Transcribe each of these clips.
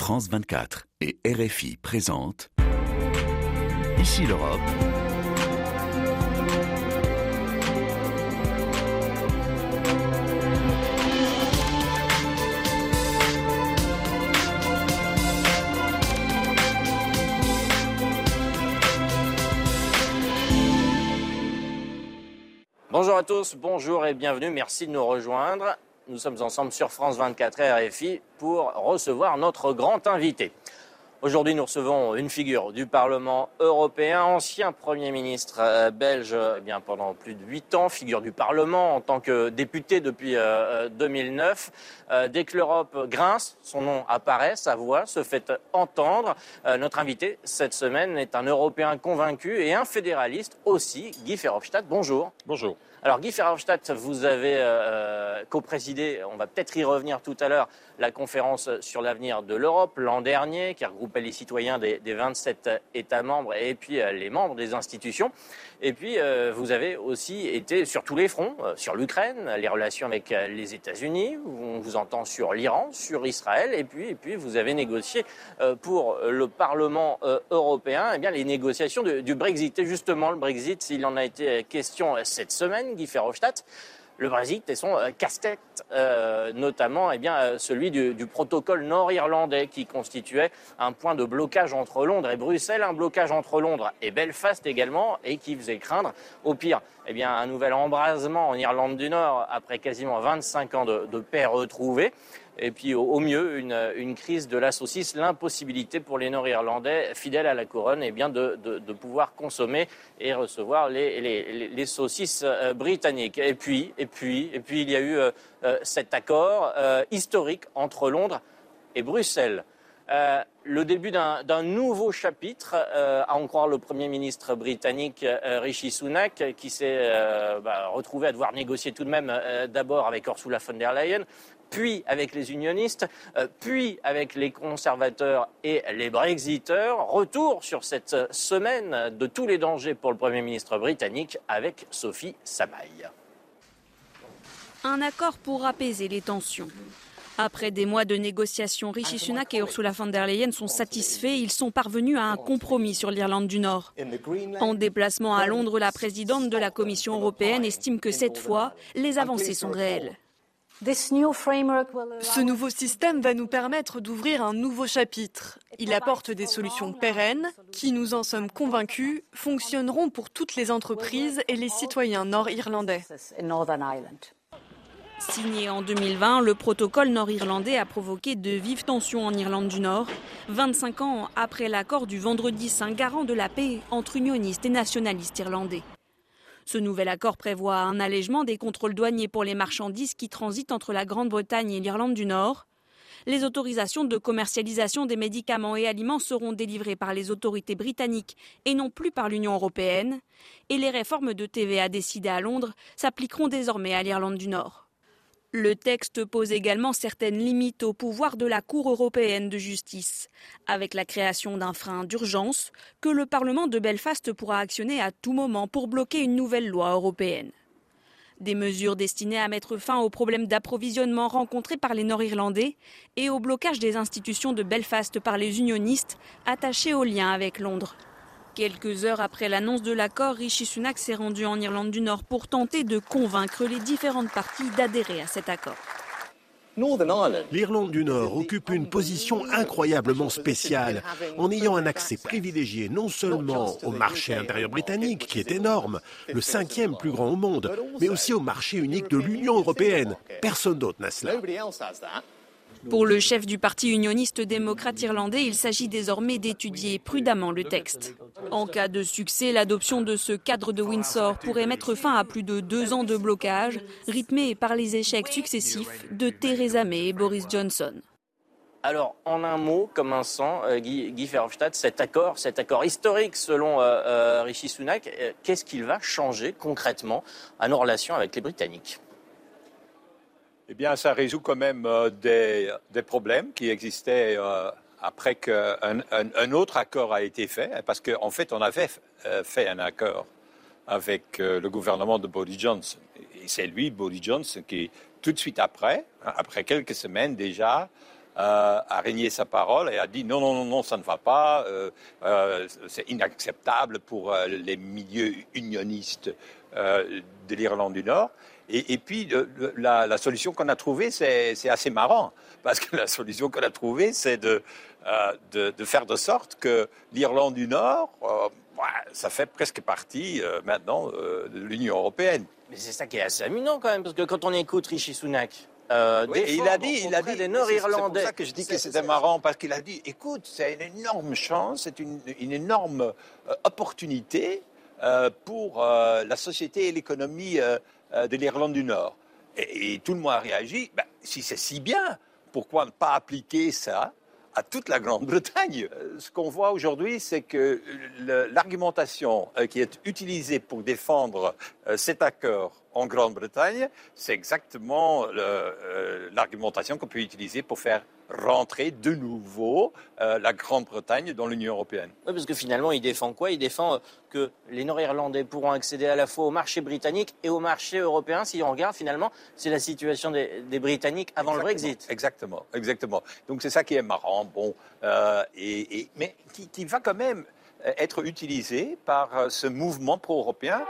France 24 et RFI présentent Ici l'Europe. Bonjour à tous, bonjour et bienvenue. Merci de nous rejoindre. Nous sommes ensemble sur France 24 RFI pour recevoir notre grand invité. Aujourd'hui, nous recevons une figure du Parlement européen, ancien Premier ministre euh, belge eh bien, pendant plus de huit ans, figure du Parlement en tant que député depuis 2009. Euh, euh, dès que l'Europe grince, son nom apparaît, sa voix se fait entendre. notre invité cette semaine est un Européen convaincu et un fédéraliste aussi, Guy Verhofstadt. Bonjour. Bonjour. Alors Guy Verhofstadt, vous avez euh, co-présidé, on va peut-être y revenir tout à l'heure, la conférence sur l'avenir de l'Europe l'an dernier, qui regroupait les citoyens des, des 27 États membres et puis euh, les membres des institutions. Et puis euh, vous avez aussi été sur tous les fronts, euh, sur l'Ukraine, les relations avec les États-Unis, on vous entend sur l'Iran, sur Israël, et puis, et puis vous avez négocié pour le Parlement européen eh bien, les négociations du Brexit. Et justement, le Brexit, il en a été question cette semaine, Guy Verhofstadt le Brexit et son euh, casse-tête, euh, notamment eh bien, euh, celui du, protocole nord-irlandais qui constituait un point de blocage entre Londres et Bruxelles, un blocage entre Londres et Belfast également, et qui faisait craindre, au pire, eh bien, un nouvel embrasement en Irlande du Nord après quasiment 25 ans de paix retrouvée. Et puis au, mieux, une, crise de la saucisse, l'impossibilité pour les Nord-Irlandais fidèles à la couronne eh bien, de, pouvoir consommer et recevoir les, saucisses euh, britanniques. Et puis, et puis, et puis, il y a eu euh, euh, cet accord historique entre Londres et Bruxelles. Le début d'un nouveau chapitre, à en croire le Premier ministre britannique euh, Rishi Sunak, qui s'est bah, retrouvé à devoir négocier tout de même d'abord avec Ursula von der Leyen, puis avec les unionistes, euh, puis avec les conservateurs et les brexiteurs. Retour sur cette semaine de tous les dangers pour le Premier ministre britannique avec Sophie Samaï. Un accord pour apaiser les tensions. Après des mois de négociations, Rishi Sunak et Ursula von der Leyen sont satisfaits. Ils sont parvenus à un compromis sur l'Irlande du Nord. En déplacement à Londres, la présidente de la Commission européenne estime que cette fois, les avancées sont réelles. Ce nouveau système va nous permettre d'ouvrir un nouveau chapitre. Il apporte des solutions pérennes qui, nous en sommes convaincus, fonctionneront pour toutes les entreprises et les citoyens nord-irlandais. Signé en 2020, le protocole nord-irlandais a provoqué de vives tensions en Irlande du Nord. 25 ans après l'accord du vendredi saint garant de la paix entre unionistes et nationalistes irlandais. Ce nouvel accord prévoit un allègement des contrôles douaniers pour les marchandises qui transitent entre la Grande-Bretagne et l'Irlande du Nord. Les autorisations de commercialisation des médicaments et aliments seront délivrées par les autorités britanniques et non plus par l'Union européenne. Et les réformes de TVA décidées à Londres s'appliqueront désormais à l'Irlande du Nord. Le texte pose également certaines limites au pouvoir de la Cour européenne de justice, avec la création d'un frein d'urgence que le Parlement de Belfast pourra actionner à tout moment pour bloquer une nouvelle loi européenne. Des mesures destinées à mettre fin aux problèmes d'approvisionnement rencontrés par les Nord-Irlandais et au blocage des institutions de Belfast par les unionistes attachés aux liens avec Londres. Quelques heures après l'annonce de l'accord, Rishi Sunak s'est rendu en Irlande du Nord pour tenter de convaincre les différentes parties d'adhérer à cet accord. L'Irlande du Nord occupe une position incroyablement spéciale en ayant un accès privilégié non seulement au marché intérieur britannique, qui est énorme, le cinquième plus grand au monde, mais aussi au marché unique de l'Union européenne. Personne d'autre n'a cela. Pour le chef du parti unioniste démocrate irlandais, il s'agit désormais d'étudier prudemment le texte. En cas de succès, l'adoption de ce cadre de Windsor pourrait mettre fin à plus de deux ans de blocage, rythmé par les échecs successifs de Theresa May et Boris Johnson. Alors, en un mot, comme un sang, euh, Guy, Verhofstadt, cet accord, cet accord historique selon euh, euh, Rishi Sunak, euh, qu'est-ce qu'il va changer concrètement à nos relations avec les Britanniques? Eh bien, ça résout quand même euh, des, problèmes qui existaient euh, après qu'un un, un autre accord a été fait, parce qu'en fait, on avait euh, fait un accord avec le gouvernement de Boris Johnson. Et c'est lui, Boris Johnson, qui, tout de suite après, hein, après quelques semaines déjà, a régné sa parole et a dit non, non, non, non, ça ne va pas, c'est inacceptable pour les milieux unionistes de l'Irlande du Nord. Et, puis, la, solution qu'on a trouvée, c'est assez marrant, parce que la solution qu'on a trouvée, c'est de, de, faire de sorte que l'Irlande du Nord, ça fait presque partie maintenant de l'Union européenne. Mais c'est ça qui est assez amusant quand même, parce que quand on écoute Rishi Sunak, euh, il a dit, il a dit des Nord-Irlandais. C'est pour ça que je dis que c'était marrant parce qu'il a dit, écoute, c'est une énorme chance, c'est une, énorme euh, opportunité euh, pour la société et l'économie de l'Irlande du Nord. Et, tout le monde a réagi. Ben, si c'est si bien, pourquoi ne pas appliquer ça à toute la Grande-Bretagne? Euh, ce qu'on voit aujourd'hui, c'est que l'argumentation euh, qui est utilisée pour défendre euh, cet accord en Grande-Bretagne, c'est exactement l'argumentation qu'on peut utiliser pour faire rentrer de nouveau euh, la Grande-Bretagne dans l'Union européenne. Oui, parce que finalement, il défend quoi? Il défend euh, que les Nord-Irlandais pourront accéder à la fois au marché britannique et au marché européen. Si on regarde, finalement, c'est la situation des, Britanniques avant le Brexit. Exactement, exactement. Donc c'est ça qui est marrant, bon, euh, et, mais qui, va quand même être utilisé par ce mouvement pro-européen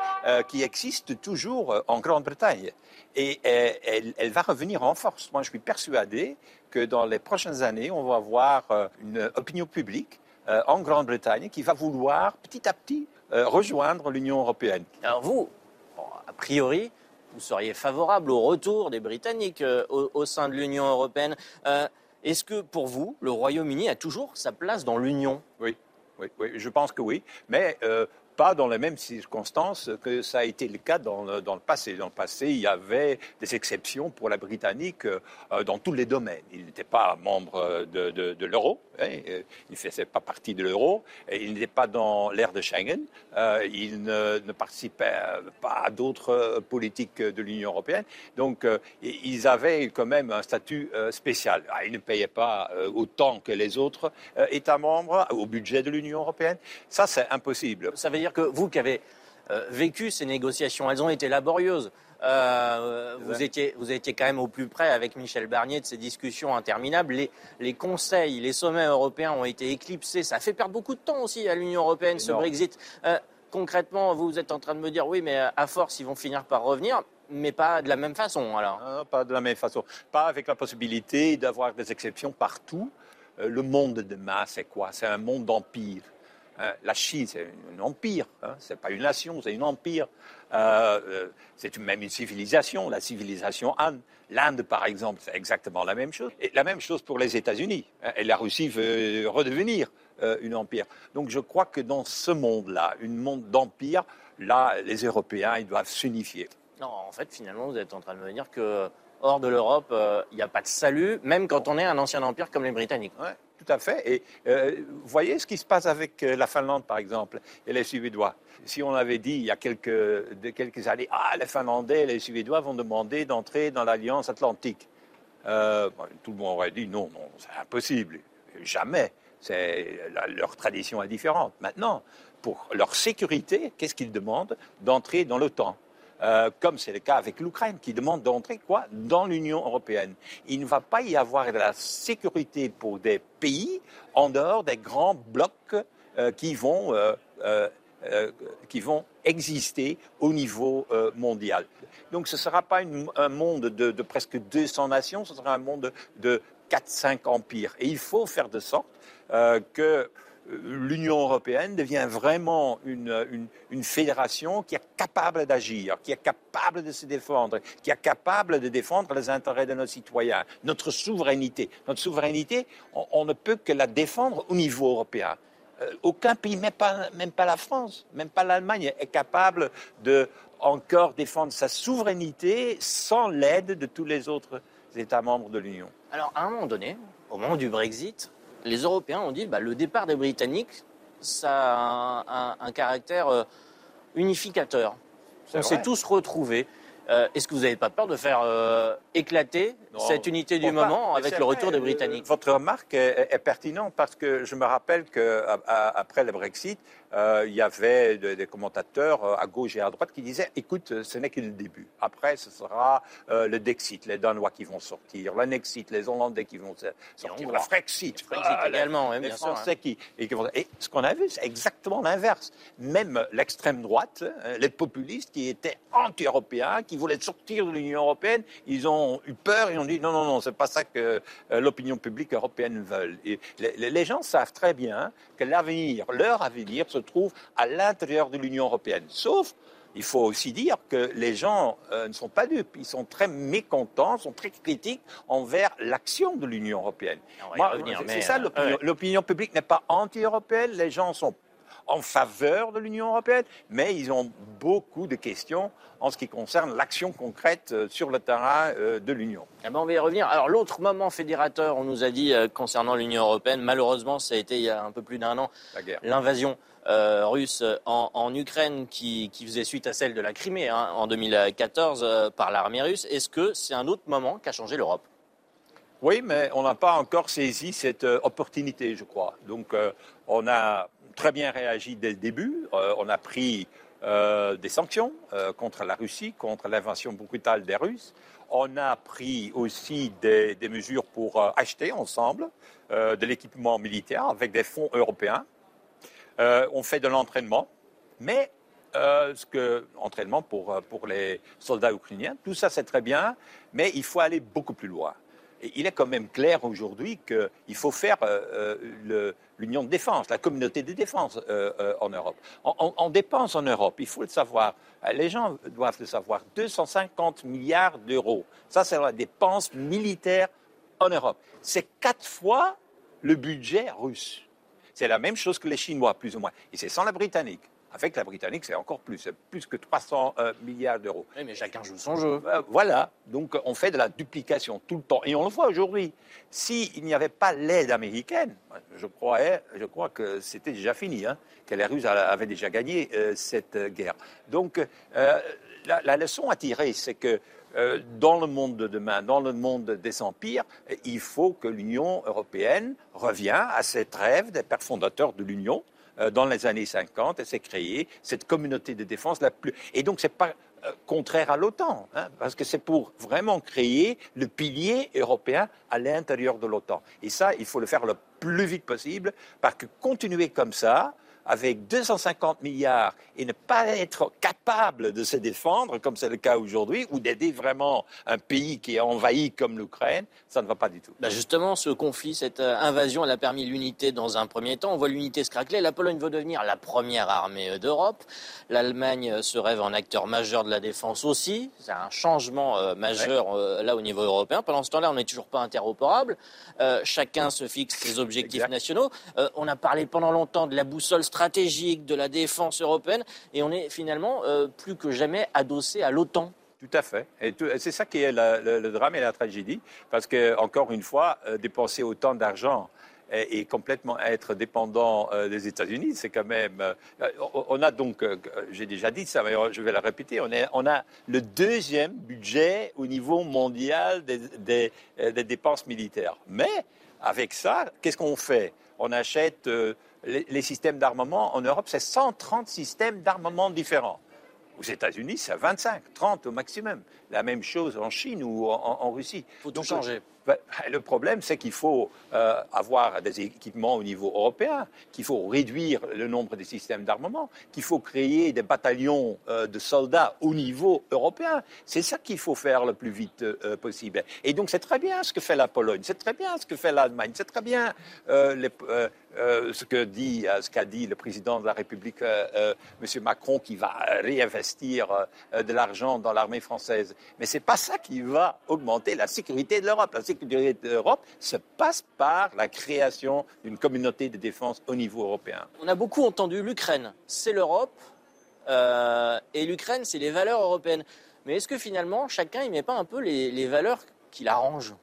qui existe toujours en Grande-Bretagne. Et elle, elle, va revenir en force. Moi, je suis persuadé que dans les prochaines années, on va avoir euh, une opinion publique euh, en Grande-Bretagne qui va vouloir petit à petit euh, rejoindre l'Union européenne. Alors vous, a priori, vous seriez favorable au retour des Britanniques au, sein de l'Union européenne. Est-ce que pour vous, le Royaume-Uni a toujours sa place dans l'Union? Oui. Oui, je pense que oui. Mais pas dans les mêmes circonstances que ça a été le cas dans le, passé. Dans le passé, il y avait des exceptions pour la Britannique euh, dans tous les domaines. Il n'était pas membre de, de, l'euro, il ne faisait pas partie de l'euro, il n'était pas dans l'ère de Schengen, euh, il ne, ne, participait pas à d'autres politiques de l'Union européenne. Donc, euh, ils avaient quand même un statut spécial. Ah, ils ne payaient pas autant que les autres États membres au budget de l'Union européenne. Ça, c'est impossible. Ça veut dire que vous qui avez euh, vécu ces négociations, elles ont été laborieuses. Euh, vous, étiez, vous étiez quand même au plus près avec Michel Barnier de ces discussions interminables. Les, conseils, les sommets européens ont été éclipsés. Ça fait perdre beaucoup de temps aussi à l'Union européenne, ce Brexit. Euh, concrètement, vous êtes en train de me dire oui, mais à force, ils vont finir par revenir mais pas de la même façon alors. pas de la même façon. Pas avec la possibilité d'avoir des exceptions partout. le monde de demain, c'est quoi? C'est un monde d'empire. Euh, la Chine, c'est un empire, hein, ce n'est pas une nation, c'est un empire. Euh, euh, c'est même une civilisation, la civilisation Han. L'Inde, par exemple, c'est exactement la même chose. Et la même chose pour les États-Unis. Hein, et la Russie veut redevenir un empire. Donc je crois que dans ce monde-là, un monde d'empire, là, les Européens, ils doivent s'unifier. Non, en fait, finalement, vous êtes en train de me dire que hors de l'Europe, il n'y a pas de salut, même quand on est un ancien empire comme les Britanniques. Ouais tout à fait. Et euh, voyez ce qui se passe avec euh, la Finlande, par exemple, et les Suédois. Si on avait dit il y a quelques, quelques années, ah, les Finlandais et les Suédois vont demander d'entrer dans l'Alliance Atlantique, euh, tout le monde aurait dit non, non, c'est impossible. Jamais. leur tradition est différente. Maintenant, pour leur sécurité, qu'est-ce qu'ils demandent D'entrer dans l'OTAN? Euh, comme c'est le cas avec l'Ukraine, qui demande d'entrer quoi dans l'Union européenne. Il ne va pas y avoir de la sécurité pour des pays en dehors des grands blocs euh, qui vont euh, qui vont exister au niveau mondial. Donc ce ne sera pas un monde de, presque 200 nations, ce sera un monde de 4-5 empires. Et il faut faire de sorte que l'Union européenne devient vraiment une, fédération qui est capable d'agir, qui est capable de se défendre, qui est capable de défendre les intérêts de nos citoyens, notre souveraineté. Notre souveraineté, on, ne peut que la défendre au niveau européen. Euh, aucun pays, même pas, même pas la France, même pas l'Allemagne, est capable de encore défendre sa souveraineté sans l'aide de tous les autres États membres de l'Union. Alors, à un moment donné, au moment du Brexit, les Européens ont dit que bah, le départ des Britanniques, ça a un, caractère euh, unificateur. On s'est tous retrouvés. Euh, est-ce que vous n'avez pas peur de faire euh, cette unité du moment avec le retour des euh, Britanniques. Votre remarque est, pertinente parce que je me rappelle qu'après le Brexit, euh, il y avait des commentateurs euh, à gauche et à droite qui disaient écoute, ce n'est que le début. Après, ce sera le Dexit, les Danois qui vont sortir, l'Annexit, les Hollandais qui vont sortir, le Frexit, ah, également, les, Français qui, et, et ce qu'on a vu, c'est exactement l'inverse. Même l'extrême droite, hein, les populistes qui étaient anti-européens, qui voulaient sortir de l'Union européenne, ils ont eu peur, ils ont dit non, non, non, c'est pas ça que euh, l'opinion publique européenne veut. Et les, gens savent très bien que l'avenir, leur avenir, se trouve à l'intérieur de l'Union européenne. Sauf il faut aussi dire que les gens euh, ne sont pas dupes. Ils sont très mécontents, sont très critiques envers l'action de l'Union européenne. C'est ça euh, l'opinion. publique n'est pas anti-européenne. Les gens sont en faveur de l'Union européenne, mais ils ont beaucoup de questions en ce qui concerne l'action concrète euh, sur le terrain euh, de l'Union. Eh ben, on va y revenir. Alors l'autre moment fédérateur, on nous a dit euh, concernant l'Union européenne, malheureusement ça a été il y a un peu plus d'un an, l'invasion russe en, Ukraine qui, faisait suite à celle de la Crimée hein, en 2014 par l'armée russe. Est-ce que c'est un autre moment qui a changé l'Europe? Oui, mais on n'a pas encore saisi cette opportunité, je crois. Donc on a très bien réagi dès le début. Euh, on a pris euh, des sanctions euh, contre la Russie, contre l'invasion brutale des Russes. On a pris aussi des, mesures pour acheter ensemble de l'équipement militaire avec des fonds européens. on fait de l'entraînement, mais ce que l'entraînement pour, pour les soldats ukrainiens, tout ça c'est très bien, mais il faut aller beaucoup plus loin il est quand même clair aujourd'hui qu'il faut faire euh, euh, l'union de défense, la communauté de défense euh, en Europe. On, dépense en Europe, il faut le savoir. Les gens doivent le savoir. 250 milliards d'euros. Ça, c'est la dépense militaire en Europe. C'est quatre fois le budget russe. C'est la même chose que les Chinois, plus ou moins. Et c'est sans la Britannique. Avec la Britannique, c'est encore plus, c'est plus que 300 euh, milliards d'euros. Oui, mais chacun joue son jeu. Euh, voilà, donc on fait de la duplication tout le temps. Et on le voit aujourd'hui. S'il n'y avait pas l'aide américaine, je, croyais, je crois que c'était déjà fini, hein, que les Russes avaient déjà gagné euh, cette guerre. Donc la, la, leçon à tirer, c'est que dans le monde de demain, dans le monde des empires, il faut que l'Union européenne revienne à cette rêve des pères fondateurs de l'Union, euh, dans les années 50 et s'est créée cette communauté de défense la plus. Et donc, ce n'est pas euh, contraire à l'OTAN, hein, parce que c'est pour vraiment créer le pilier européen à l'intérieur de l'OTAN. Et ça, il faut le faire le plus vite possible, parce que continuer comme ça, avec 250 milliards et ne pas être capable de se défendre, comme c'est le cas aujourd'hui, ou d'aider vraiment un pays qui est envahi comme l'Ukraine, ça ne va pas du tout. Bah, justement, ce conflit, cette euh, invasion, elle a permis l'unité dans un premier temps. On voit l'unité se craquer. La Pologne veut devenir la première armée euh, d'Europe. L'Allemagne euh, se rêve en acteur majeur de la défense aussi. C'est un changement majeur là au niveau européen. Pendant ce temps-là, on n'est toujours pas interopérable. chacun se fixe ses objectifs nationaux. on a parlé pendant longtemps de la boussole stratégique de la défense européenne et on est finalement euh, plus que jamais adossé à l'OTAN. Tout à fait. C'est ça qui est le, drame et la tragédie, parce que encore une fois, euh, dépenser autant d'argent et, complètement être dépendant euh, des États-Unis, c'est quand même. on a donc, j'ai déjà dit ça, mais je vais le répéter, on, a le deuxième budget au niveau mondial des, des dépenses militaires. Mais avec ça, qu'est-ce qu'on fait? On achète les, systèmes d'armement en Europe, c'est 130 systèmes d'armement différents. Aux États-Unis, c'est 25, 30 au maximum. La même chose en Chine ou en, Russie. Il faut tout changer. Ben, le problème, c'est qu'il faut euh, avoir des équipements au niveau européen, qu'il faut réduire le nombre des systèmes d'armement, qu'il faut créer des bataillons euh, de soldats au niveau européen. C'est ça qu'il faut faire le plus vite euh, possible. Et donc, c'est très bien ce que fait la Pologne, c'est très bien ce que fait l'Allemagne, c'est très bien ce que dit, ce qu'a dit le président de la République, M. Macron, qui va réinvestir de l'argent dans l'armée française. Mais ce n'est pas ça qui va augmenter la sécurité de l'Europe sécurité de l'Europe se passe par la création d'une communauté de défense au niveau européen. On a beaucoup entendu l'Ukraine, c'est l'Europe, euh, et l'Ukraine, c'est les valeurs européennes. Mais est-ce que finalement, chacun ne met pas un peu les, valeurs qui l'arrangent?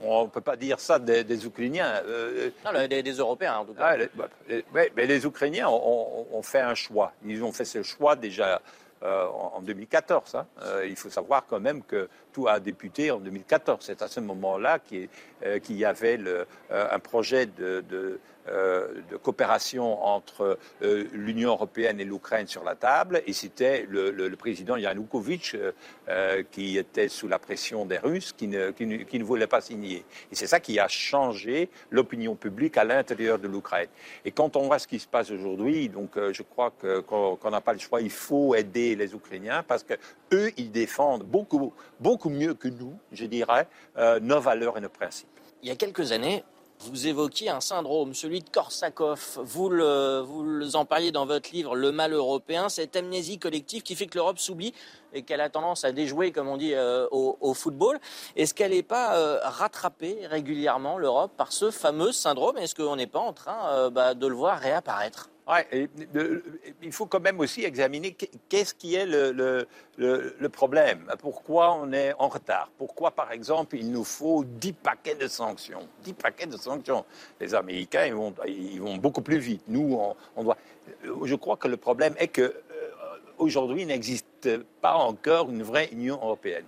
On ne peut pas dire ça des, Ukrainiens. Euh, non, des, Européens en tout cas. Ah, bah, mais les Ukrainiens ont, fait un choix. Ils ont fait ce choix déjà en 2014. Hein. il faut savoir quand même que tout a débuté en 2014. C'est à ce moment-là qu'il y avait un projet de euh, de coopération entre euh, l'Union européenne et l'Ukraine sur la table, et c'était le, président Yanukovych euh, qui était sous la pression des Russes, qui ne, voulait pas signer. Et c'est ça qui a changé l'opinion publique à l'intérieur de l'Ukraine. Et quand on voit ce qui se passe aujourd'hui, donc je crois qu'on n'a pas le choix, il faut aider les Ukrainiens parce que eux, ils défendent beaucoup mieux que nous, je dirais, nos valeurs et nos principes. Il y a quelques années, vous évoquiez un syndrome, celui de Korsakov. Vous, le, vous en parliez dans votre livre Le mal européen, cette amnésie collective qui fait que l'Europe s'oublie et qu'elle a tendance à déjouer, comme on dit, euh, au, football. Est-ce qu'elle n'est pas euh, rattrapée régulièrement, l'Europe, par ce fameux syndrome? Est-ce qu'on n'est pas en train euh, bah, de le voir réapparaître? Ouais, il faut quand même aussi examiner qu'est-ce qui est le, problème. Pourquoi on est en retard? Pourquoi, par exemple, il nous faut 10 paquets de sanctions? 10 paquets de sanctions. Les Américains, ils vont, beaucoup plus vite. Nous, on, doit. Je crois que le problème est que euh, aujourd'hui, il n'existe pas encore une vraie Union européenne.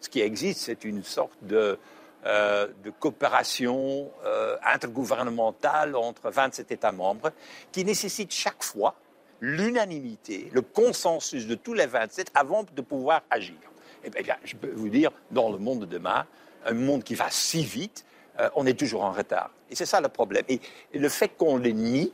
Ce qui existe, c'est une sorte de euh, de coopération euh, intergouvernementale entre 27 États membres qui nécessite chaque fois l'unanimité, le consensus de tous les 27 avant de pouvoir agir. Et eh bien, je peux vous dire, dans le monde de demain, un monde qui va si vite, euh, on est toujours en retard. Et c'est ça le problème. Et, le fait qu'on les nie,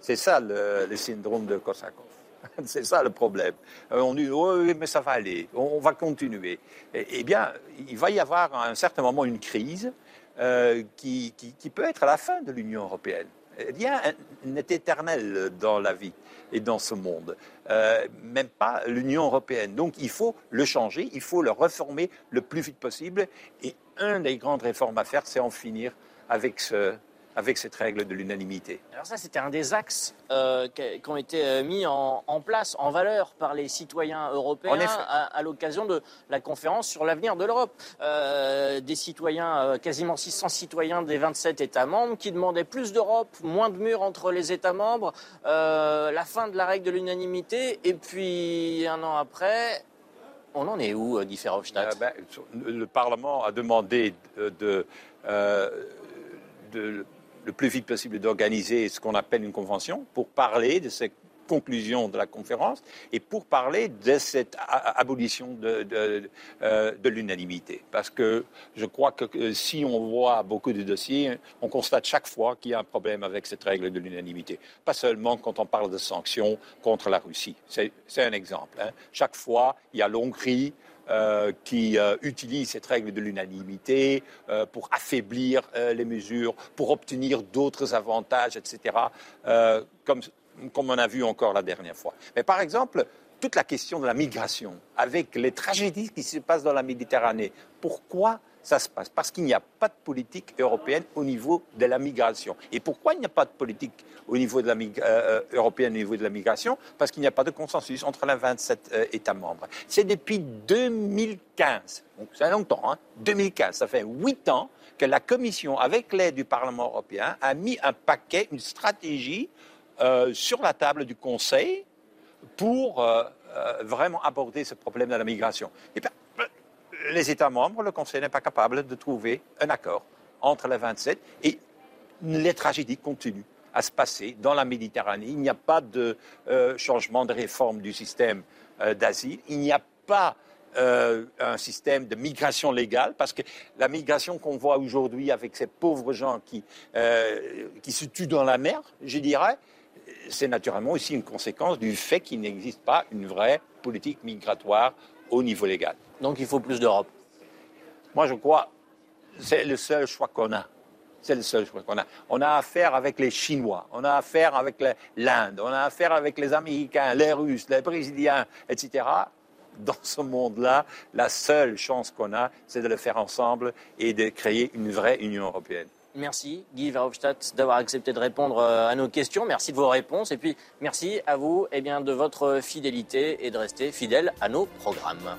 c'est ça le, le syndrome de Korsakov. C'est ça le problème. Euh, on dit oui, mais ça va aller, on, va continuer. Eh, bien, il va y avoir à un certain moment une crise euh, qui, peut être la fin de l'Union européenne. Il y éternel dans la vie et dans ce monde, euh, même pas l'Union européenne. Donc il faut le changer, il faut le réformer le plus vite possible. Et une des grandes réformes à faire, c'est en finir avec ce, avec cette règle de l'unanimité. Alors ça, c'était un des axes euh, qui ont été euh, mis en, place, en valeur par les citoyens européens à, l'occasion de la conférence sur l'avenir de l'Europe. Euh, des citoyens, quasiment 600 citoyens des 27 États membres qui demandaient plus d'Europe, moins de murs entre les États membres, la fin de la règle de l'unanimité, et puis un an après, on en est où, Guy Verhofstadt? Ben, Le Parlement a demandé de, de le plus vite possible d'organiser ce qu'on appelle une convention pour parler de ces conclusions de la conférence et pour parler de cette abolition de, de, euh, l'unanimité. Parce que je crois que si on voit beaucoup de dossiers, on constate chaque fois qu'il y a un problème avec cette règle de l'unanimité. Pas seulement quand on parle de sanctions contre la Russie. C'est un exemple. Hein. Chaque fois, il y a l'Hongrie, euh, qui euh, utilise cette règle de l'unanimité euh, pour affaiblir les mesures, pour obtenir d'autres avantages, etc., comme, comme on a vu encore la dernière fois. Mais par exemple, toute la question de la migration, avec les tragédies qui se passent dans la Méditerranée, pourquoi ça se passe Parce qu'il n'y a pas de politique européenne au niveau de la migration. Et pourquoi il n'y a pas de politique au niveau de la, euh, euh, européenne au niveau de la migration? Parce qu'il n'y a pas de consensus entre les 27 euh, États membres. C'est depuis 2015, donc c'est longtemps, hein 2015, ça fait huit ans que la Commission, avec l'aide du Parlement européen, a mis un paquet, une stratégie sur la table du Conseil pour vraiment aborder ce problème de la migration. Et bien, les États membres, le Conseil n'est pas capable de trouver un accord entre les 27 et les tragédies continuent à se passer dans la Méditerranée. Il n'y a pas de euh, changement de réforme du système euh, d'asile. Il n'y a pas euh, un système de migration légale, parce que la migration qu'on voit aujourd'hui avec ces pauvres gens qui, qui se tuent dans la mer, je dirais, c'est naturellement aussi une conséquence du fait qu'il n'existe pas une vraie politique migratoire au niveau légal. Donc il faut plus d'Europe. Moi, je crois c'est le seul choix qu'on a. C'est le seul choix qu'on a. On a affaire avec les Chinois, on a affaire avec l'Inde, on a affaire avec les Américains, les Russes, les Brésiliens, etc. Dans ce monde-là, la seule chance qu'on a, c'est de le faire ensemble et de créer une vraie Union européenne. Merci Guy Verhofstadt d'avoir accepté de répondre euh, à nos questions. Merci de vos réponses et puis merci à vous eh bien, de votre fidélité et de rester fidèle à nos programmes.